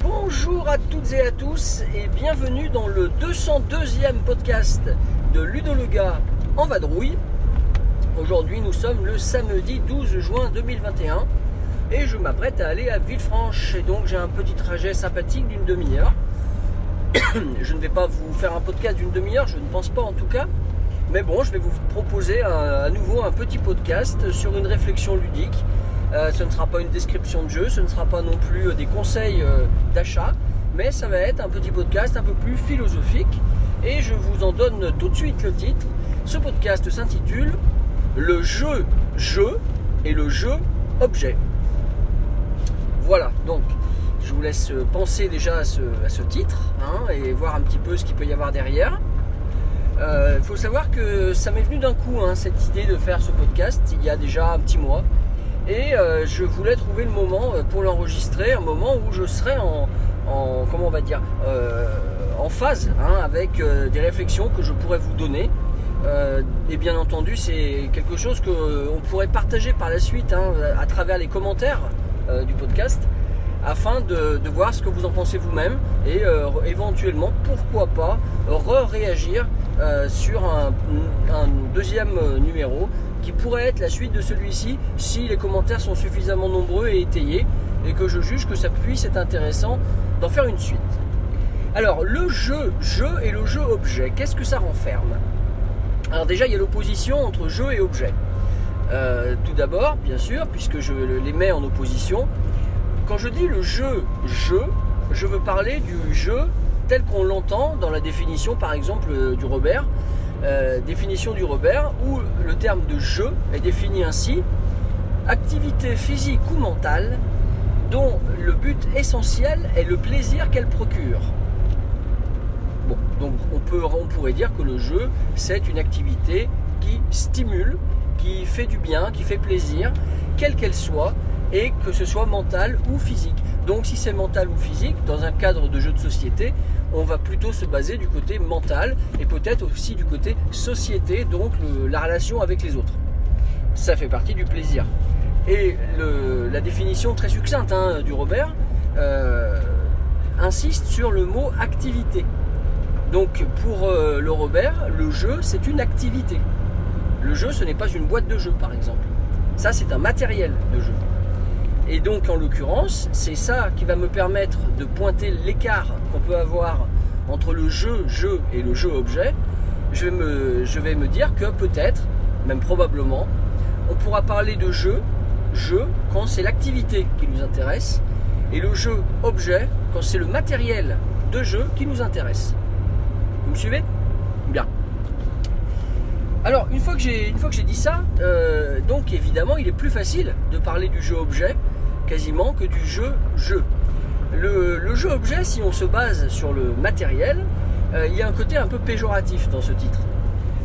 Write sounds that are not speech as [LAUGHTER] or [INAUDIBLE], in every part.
Bonjour à toutes et à tous et bienvenue dans le 202e podcast de Ludo le gars en vadrouille. Aujourd'hui nous sommes le samedi 12 juin 2021 et je m'apprête à aller à Villefranche et donc j'ai un petit trajet sympathique d'une demi-heure. [COUGHS] je ne vais pas vous faire un podcast d'une demi-heure, je ne pense pas en tout cas. Mais bon, je vais vous proposer à nouveau un petit podcast sur une réflexion ludique. Euh, ce ne sera pas une description de jeu, ce ne sera pas non plus euh, des conseils euh, d'achat, mais ça va être un petit podcast un peu plus philosophique. Et je vous en donne tout de suite le titre. Ce podcast s'intitule Le jeu jeu et le jeu objet. Voilà, donc je vous laisse penser déjà à ce, titre hein, et voir un petit peu ce qu'il peut y avoir derrière. Il faut savoir que ça m'est venu d'un coup, hein, cette idée de faire ce podcast, il y a déjà un petit mois. Et euh, je voulais trouver le moment euh, pour l'enregistrer, un moment où je serais en, en- comment va dire, euh, en phase hein, avec euh, des réflexions que je pourrais vous donner. Euh, et bien entendu, c'est quelque chose qu'on pourrait partager par la suite hein, à travers les commentaires euh, du podcast afin de, voir ce que vous en pensez vous-même et euh, éventuellement, pourquoi pas, re-réagir euh, sur un, deuxième euh, numéro qui pourrait être la suite de celui-ci si les commentaires sont suffisamment nombreux et étayés et que je juge que ça puisse être intéressant d'en faire une suite. Alors, le jeu jeu et le jeu objet, qu'est-ce que ça renferme? Alors déjà, il y a l'opposition entre jeu et objet. Euh, tout d'abord, bien sûr, puisque je les mets en opposition, quand je dis le jeu jeu, je veux parler du jeu tel qu'on l'entend dans la définition, par exemple, euh, du Robert. Euh, définition du Robert, où le terme de jeu est défini ainsi activité physique ou mentale dont le but essentiel est le plaisir qu'elle procure. Donc on, pourrait dire que le jeu, c'est une activité qui stimule, qui fait du bien, qui fait plaisir, quelle qu'elle soit, et que ce soit mental ou physique. Donc si c'est mental ou physique, dans un cadre de jeu de société, on va plutôt se baser du côté mental et peut-être aussi du côté société, donc la relation avec les autres. Ça fait partie du plaisir. Et la définition très succincte hein, du Robert euh, insiste sur le mot activité. Donc pour euh, le Robert, le jeu c'est une activité. Le jeu ce n'est pas une boîte de jeu par exemple. Ça c'est un matériel de jeu. Et donc en l'occurrence, c'est ça qui va me permettre de pointer l'écart qu'on peut avoir entre le jeu jeu et le jeu objet. Je vais me, je vais me dire que peut-être, même probablement, on pourra parler de jeu jeu quand c'est l'activité qui nous intéresse et le jeu objet quand c'est le matériel de jeu qui nous intéresse. Vous me suivez? Bien. Alors, une fois que j'ai, une fois que j'ai dit ça, euh, donc évidemment, il est plus facile de parler du jeu objet quasiment que du jeu jeu. Le, jeu objet, si on se base sur le matériel, euh, il y a un côté un peu péjoratif dans ce titre,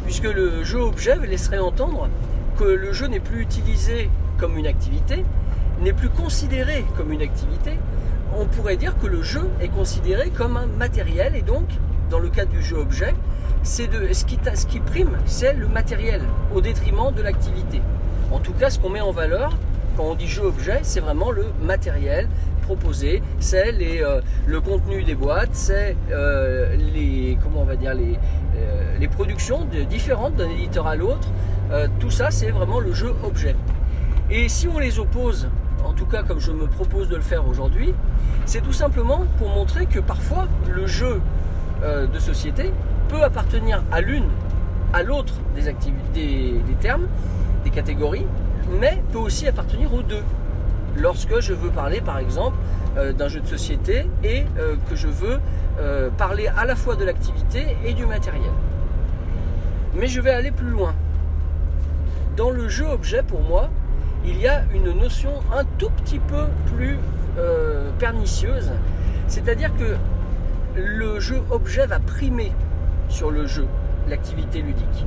puisque le jeu objet laisserait entendre que le jeu n'est plus utilisé comme une activité, n'est plus considéré comme une activité. On pourrait dire que le jeu est considéré comme un matériel et donc, dans le cadre du jeu objet, c'est de ce qui, ce qui prime, c'est le matériel au détriment de l'activité. En tout cas, ce qu'on met en valeur quand on dit jeu objet, c'est vraiment le matériel proposé, c'est euh, le contenu des boîtes, c'est euh, les comment on va dire les, euh, les productions de- différentes d'un éditeur à l'autre. Tout ça, c'est vraiment le jeu objet. Et si on les oppose, en tout cas comme je me propose de le faire aujourd'hui, c'est tout simplement pour montrer que parfois le jeu euh, de société peut appartenir à l'une, à l'autre des, activi- des, termes, des catégories, mais peut aussi appartenir aux deux. Lorsque je veux parler par exemple euh, d'un jeu de société et euh, que je veux parler à la fois de l'activité et du matériel. Mais je vais aller plus loin. Dans le jeu objet, pour moi, il y a une notion un tout petit peu plus pernicieuse. C'est-à-dire que le jeu objet va primer sur le jeu, l'activité ludique.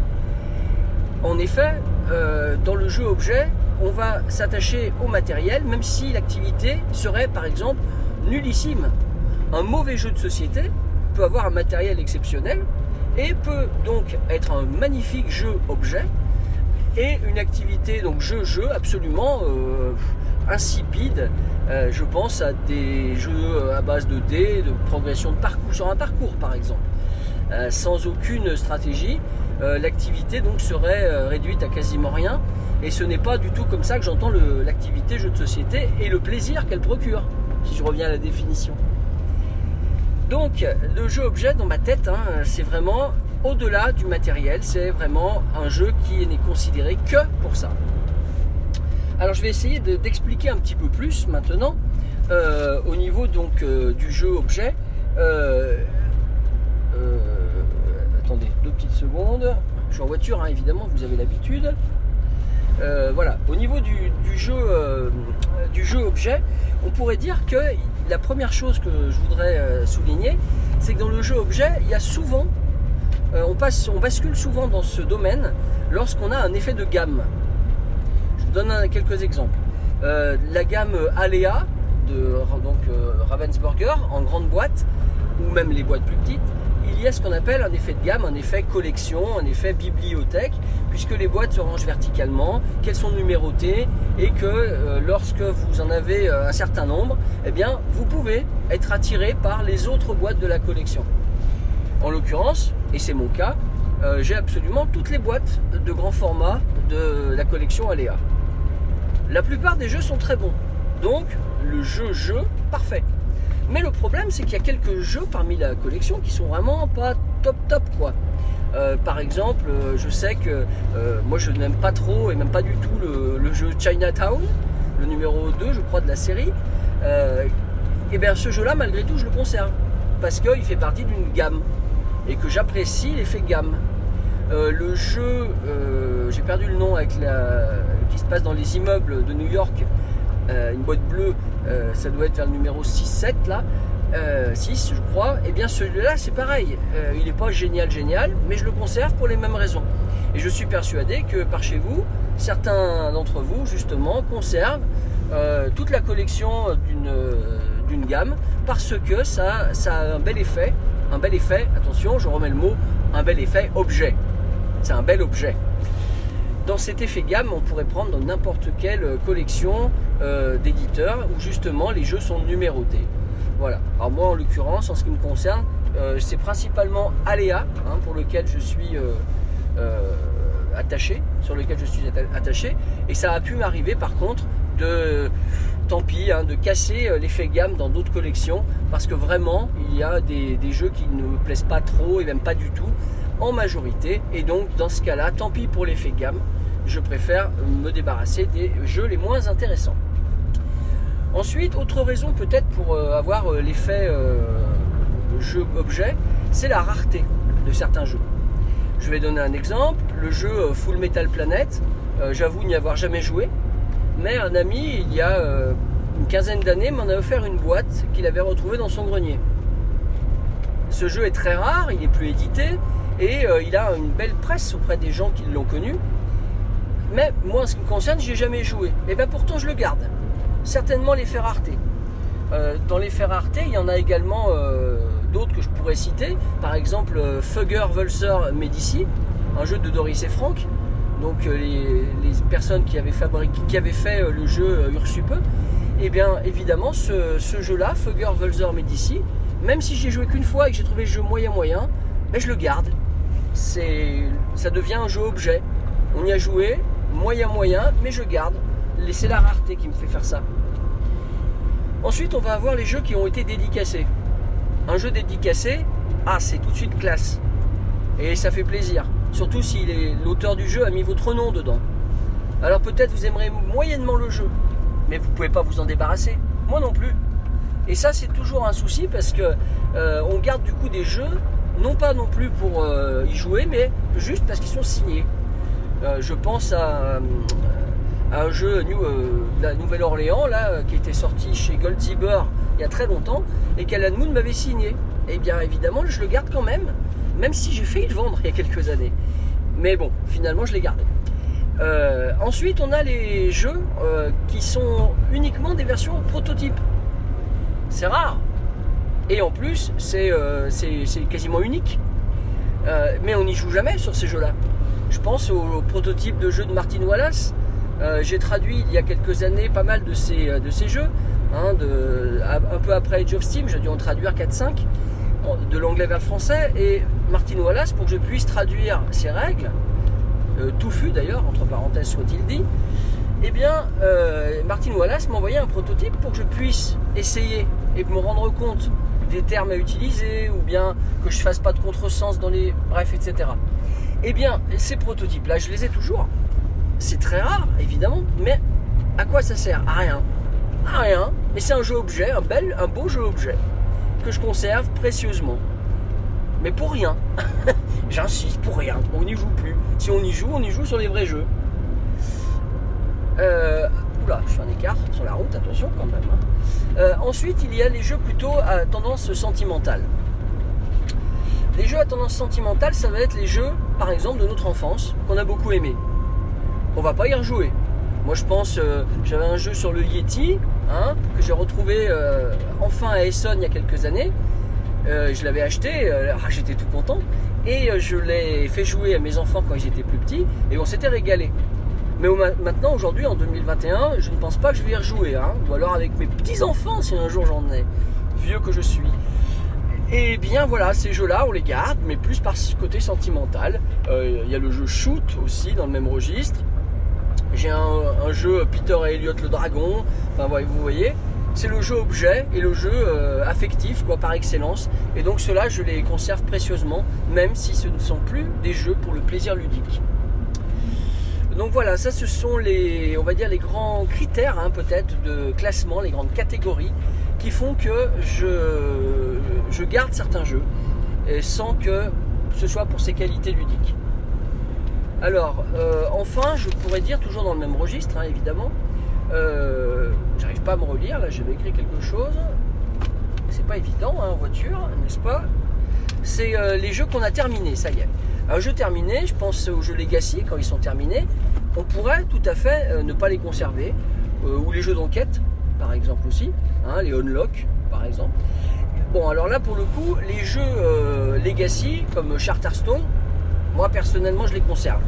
en effet, euh, dans le jeu objet, on va s'attacher au matériel, même si l'activité serait par exemple nullissime. Un mauvais jeu de société peut avoir un matériel exceptionnel et peut donc être un magnifique jeu objet et une activité donc jeu-jeu absolument euh, insipide. Euh, je pense à des jeux à base de dés, de progression de parcours sur un parcours par exemple, euh, sans aucune stratégie. l'activité donc serait réduite à quasiment rien et ce n'est pas du tout comme ça que j'entends l'activité jeu de société et le plaisir qu'elle procure, si je reviens à la définition. Donc le jeu objet dans ma tête, hein, c'est vraiment au-delà du matériel, c'est vraiment un jeu qui n'est considéré que pour ça. Alors je vais essayer d'expliquer un petit peu plus maintenant euh, au niveau donc euh, du jeu objet. Euh, attendez deux petites secondes. Je suis en voiture hein, évidemment, vous avez l'habitude. voilà, au niveau du, jeu, du jeu objet, on pourrait dire que la première chose que je voudrais souligner, c'est que dans le jeu objet, il y a souvent on, passe, on bascule souvent dans ce domaine lorsqu'on a un effet de gamme. Donne quelques exemples. Euh, la gamme Alea de euh, Ravensburger en grande boîte, ou même les boîtes plus petites, il y a ce qu'on appelle un effet de gamme, un effet collection, un effet bibliothèque, puisque les boîtes se rangent verticalement, qu'elles sont numérotées et que lorsque vous en avez un certain nombre, eh bien, vous pouvez être attiré par les autres boîtes de la collection. En l'occurrence, et c'est mon cas, euh, j'ai absolument toutes les boîtes de grand format de la collection Aléa. La plupart des jeux sont très bons, donc le jeu-jeu, parfait. Mais le problème, c'est qu'il y a quelques jeux parmi la collection qui sont vraiment pas top top quoi. Euh, par exemple, euh, je sais que moi je n'aime pas trop et même pas du tout le, le, jeu Chinatown, le numéro 2 je crois de la série. et bien ce jeu-là, malgré tout, je le conserve parce qu'il fait partie d'une gamme et que j'apprécie l'effet gamme. Euh, le jeu, euh, j'ai perdu le nom avec la, qui se passe dans les immeubles de New York, euh, une boîte bleue, ça doit être vers le numéro 6-7 là, 6 je crois, et eh bien celui-là c'est pareil, il n'est pas génial génial, mais je le conserve pour les mêmes raisons. Et je suis persuadé que par chez vous, certains d'entre vous justement conservent toute la collection d'une gamme parce que ça, ça a un bel effet un bel effet, attention, je remets le mot, un bel effet objet. C'est un bel objet. Dans cet effet gamme, on pourrait prendre dans n'importe quelle collection euh, d'éditeurs où justement les jeux sont numérotés. Voilà. Alors moi en l'occurrence, en ce qui me concerne, euh, c'est principalement Aléa hein, pour lequel je suis euh, attaché, sur lequel je suis attaché. Et ça a pu m'arriver par contre de tant pis, hein, de casser euh, l'effet gamme dans d'autres collections, parce que vraiment, il y a des, jeux qui ne me plaisent pas trop et même pas du tout, en majorité. Et donc, dans ce cas-là, tant pis pour l'effet gamme, je préfère me débarrasser des jeux les moins intéressants. Ensuite, autre raison peut-être pour euh, avoir euh, l'effet jeu-objet, c'est la rareté de certains jeux. Je vais donner un exemple, le jeu Full Metal Planet, j'avoue n'y avoir jamais joué, mais un ami, il y a euh, une quinzaine d'années, m'en a offert une boîte qu'il avait retrouvée dans son grenier. Ce jeu est très rare, il n'est plus édité, et euh, il a une belle presse auprès des gens qui l'ont connu. Mais moi, en ce qui me concerne, j'ai jamais joué. Et bien pourtant, je le garde. Certainement l'effet rareté. Euh, dans l'effet rareté, il y en a également d'autres que je pourrais citer. Par exemple, Fugger Vulser Medici, un jeu de Doris et Franck, donc euh, les, personnes qui avaient, fabriqué, qui avaient fait euh, le jeu euh, Ursupe, et eh bien évidemment ce, jeu-là, Fugger Vulzer Medici, même si j'ai joué qu'une fois et que j'ai trouvé le jeu moyen moyen, ben je le garde. Ça devient un jeu objet. On y a joué, moyen moyen, mais je garde. C'est la rareté qui me fait faire ça. Ensuite, on va avoir les jeux qui ont été dédicacés. Un jeu dédicacé, ah, c'est tout de suite classe. Et ça fait plaisir. Surtout si l'auteur du jeu a mis votre nom dedans. Alors peut-être vous aimerez moyennement le jeu, mais vous ne pouvez pas vous en débarrasser. Moi non plus. Et ça c'est toujours un souci parce que euh, on garde du coup des jeux, non pas non plus pour euh, y jouer, mais juste parce qu'ils sont signés. Euh, je pense à, un jeu New, la Nouvelle-Orléans qui était sorti chez Gold il y a très longtemps et qu'Alan Moon m'avait signé. Et eh bien évidemment je le garde quand même même si j'ai failli le vendre il y a quelques années. Mais bon, finalement, je l'ai gardé. Euh, ensuite, on a les jeux euh, qui sont uniquement des versions prototypes. C'est rare. Et en plus, c'est euh, quasiment unique. Euh, mais on n'y joue jamais sur ces jeux-là. Je pense au, prototype de jeu de Martin Wallace. Euh, J'ai traduit il y a quelques années pas mal de ces, euh, de ces jeux. hein, un peu après Age of Steam, j'ai dû en traduire 4-5 en- de l'anglais vers le français. Et Martin Wallace, pour que je puisse traduire ses règles, euh, touffu d'ailleurs, entre parenthèses soit-il dit, eh bien, Martin Wallace m'a envoyé un prototype pour que je puisse essayer et me rendre compte des termes à utiliser, ou bien que je fasse pas de contresens dans les... Bref, etc. Eh bien, ces prototypes-là, je les ai toujours. C'est très rare, évidemment, mais à quoi ça sert? À rien. À rien. Mais c'est un jeu objet, un bel, un beau jeu objet, que je conserve précieusement. Mais pour rien. [LAUGHS] J'insiste, pour rien. On n'y joue plus. Si on y joue, on y joue sur les vrais jeux. Euh, oula, je fais un écart sur la route, attention quand même. hein. Euh, ensuite, il y a les jeux plutôt à tendance sentimentale. Les jeux à tendance sentimentale, ça va être les jeux, par exemple, de notre enfance, qu'on a beaucoup aimé. On va pas y rejouer. Moi, je pense, euh, j'avais un jeu sur le Yeti, hein, que j'ai retrouvé euh, enfin à Essonne il y a quelques années. Euh, je l'avais acheté, ah, j'étais tout content, et je l'ai fait jouer à mes enfants quand ils étaient plus petits, et on s'était régalé. Mais maintenant, aujourd'hui, en 2021, je ne pense pas que je vais y rejouer, hein, ou alors avec mes petits-enfants si un jour j'en ai, vieux que je suis. Et bien voilà, ces jeux-là, on les garde, mais plus par ce côté sentimental. Euh, Il y a le jeu Shoot aussi dans le même registre. J'ai un, jeu Peter et Elliot le dragon. Enfin, vous voyez, c'est le jeu objet et le jeu euh, affectif, quoi, par excellence. Et donc ceux-là, je les conserve précieusement, même si ce ne sont plus des jeux pour le plaisir ludique. Donc voilà, ça ce sont les, on va dire les grands critères hein, peut-être de classement, les grandes catégories qui font que je, je garde certains jeux sans que ce soit pour ses qualités ludiques. Alors, euh, enfin, je pourrais dire toujours dans le même registre, hein, évidemment. euh, J'arrive pas à me relire, là j'avais écrit quelque chose. C'est pas évident hein, en voiture, n'est-ce pas? C'est euh, les jeux qu'on a terminés, ça y est. Un jeu terminé, je pense aux jeux Legacy, quand ils sont terminés, on pourrait tout à fait ne pas les conserver. ou les jeux d'enquête, par exemple aussi, hein, les Unlock, par exemple. Bon, alors là, pour le coup, les jeux euh, Legacy, comme Charterstone, moi personnellement, je les conserve.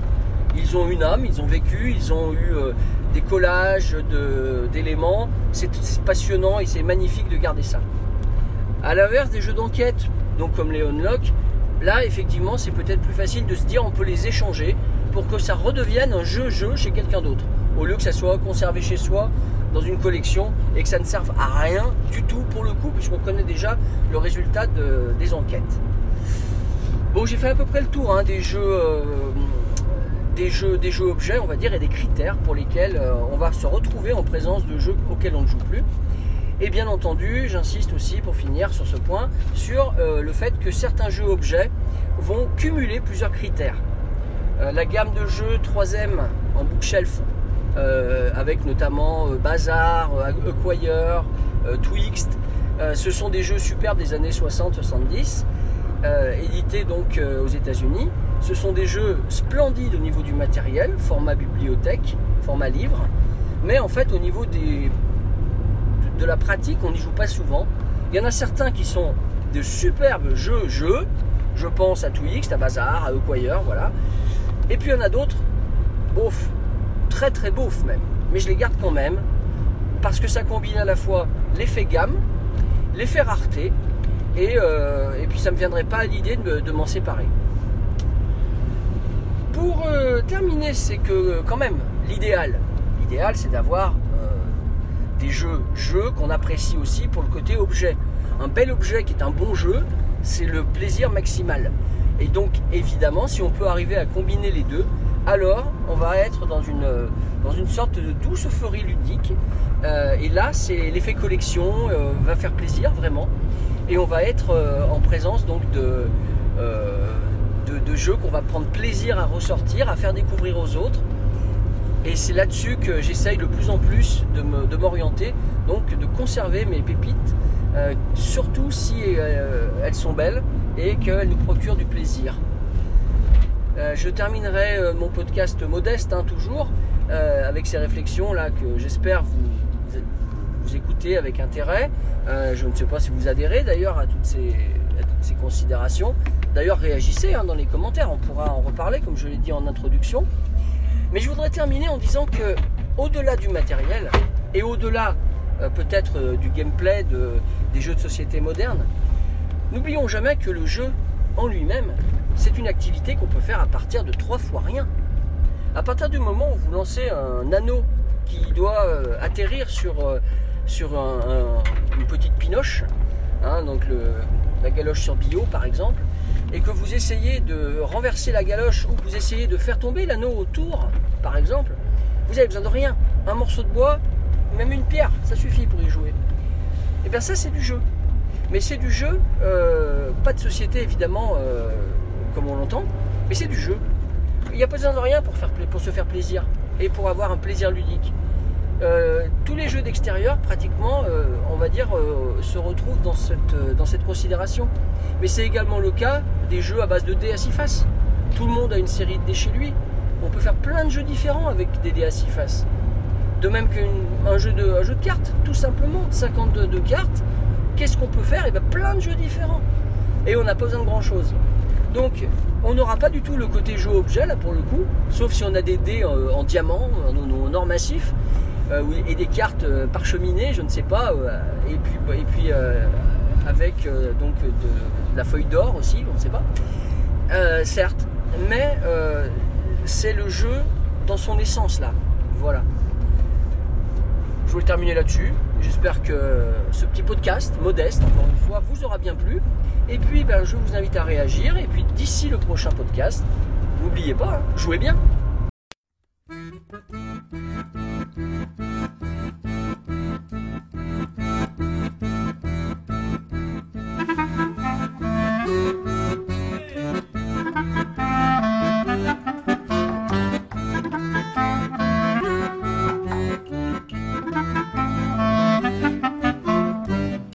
Ils ont une âme, ils ont vécu, ils ont eu euh, des collages d'éléments. C'est c'est passionnant et c'est magnifique de garder ça. À l'inverse des jeux d'enquête, donc comme les Unlock, là effectivement c'est peut-être plus facile de se dire on peut les échanger pour que ça redevienne un jeu-jeu chez quelqu'un d'autre. Au lieu que ça soit conservé chez soi dans une collection et que ça ne serve à rien du tout pour le coup puisqu'on connaît déjà le résultat de- des enquêtes. Bon j'ai fait à peu près le tour hein, des jeux. euh, des jeux, des jeux objets, on va dire, et des critères pour lesquels euh, on va se retrouver en présence de jeux auxquels on ne joue plus. Et bien entendu, j'insiste aussi pour finir sur ce point, sur euh, le fait que certains jeux objets vont cumuler plusieurs critères. La gamme de jeux 3M en bookshelf, avec notamment euh, Bazar, euh, Acquire, euh, Twixt, euh, ce sont des jeux superbes des années 60-70, euh, édités donc euh, aux États-Unis. Ce sont des jeux splendides au niveau du matériel, format bibliothèque, format livre, mais en fait au niveau de la pratique, on n'y joue pas souvent. Il y en a certains qui sont de superbes jeux, jeux. Je pense à Twix, à Bazar, à Acquire, voilà. Et puis il y en a d'autres, beauf, très très beauf même. Mais je les garde quand même parce que ça combine à la fois l'effet gamme, l'effet rareté, et, euh, puis ça ne me viendrait pas à l'idée de, me- de m'en séparer. Pour euh, terminer, c'est que quand même, l'idéal, l'idéal c'est d'avoir euh, des jeux, jeux qu'on apprécie aussi pour le côté objet. Un bel objet qui est un bon jeu, c'est le plaisir maximal. Et donc évidemment, si on peut arriver à combiner les deux, alors on va être dans une, euh, dans une sorte de douce euphorie ludique. Euh, et là, c'est l'effet collection euh, va faire plaisir vraiment. Et on va être en présence donc de, jeux qu'on va prendre plaisir à ressortir, à faire découvrir aux autres. Et c'est là-dessus que j'essaye de plus en plus de m'orienter, donc de conserver mes pépites, surtout si elles sont belles et qu'elles nous procurent du plaisir. Euh, je terminerai euh, mon podcast modeste, hein, toujours, euh, avec ces réflexions là que j'espère vous, vous, écoutez avec intérêt. Je ne sais pas si vous adhérez d'ailleurs à toutes ces, considérations. D'ailleurs, réagissez hein, dans les commentaires, on pourra en reparler, comme je l'ai dit en introduction. Mais je voudrais terminer en disant que, au-delà du matériel et au-delà peut-être du gameplay de- des jeux de société modernes, n'oublions jamais que le jeu en lui-même, c'est une activité qu'on peut faire à partir de trois fois rien. À partir du moment où vous lancez un anneau qui doit euh, atterrir sur, euh, une petite pinoche, hein, donc la galoche sur bio par exemple, et que vous essayez de renverser la galoche ou que vous essayez de faire tomber l'anneau autour, par exemple, vous avez besoin de rien. Un morceau de bois, même une pierre, ça suffit pour y jouer. Et bien ça c'est du jeu. Mais c'est du jeu, euh, pas de société évidemment comme on l'entend, mais c'est du jeu. Il n'y a pas besoin de rien pour, se faire plaisir et pour avoir un plaisir ludique. Euh, tous les jeux d'extérieur, pratiquement, euh, on va dire, euh, se retrouvent dans cette, considération. Mais c'est également le cas des jeux à base de dés à six faces. Tout le monde a une série de dés chez lui. On peut faire plein de jeux différents avec des dés à six faces. De même qu'un jeu de, jeu de cartes, tout simplement. 52 de cartes. Qu'est-ce qu'on peut faire? Et bien plein de jeux différents. Et on n'a pas besoin de grand chose. Donc, on n'aura pas du tout le côté jeu objet là pour le coup, sauf si on a des dés euh, en diamant, en, or massif, euh, et des cartes euh, parcheminées, je ne sais pas, euh, et puis, avec donc de, la feuille d'or aussi, on ne sait pas. Certes, mais c'est le jeu dans son essence là. Voilà. Je voulais terminer là-dessus. J'espère que ce petit podcast, modeste, encore une fois, vous aura bien plu. Et puis, ben, je vous invite à réagir. Et puis, d'ici le prochain podcast, n'oubliez pas, hein, jouez bien.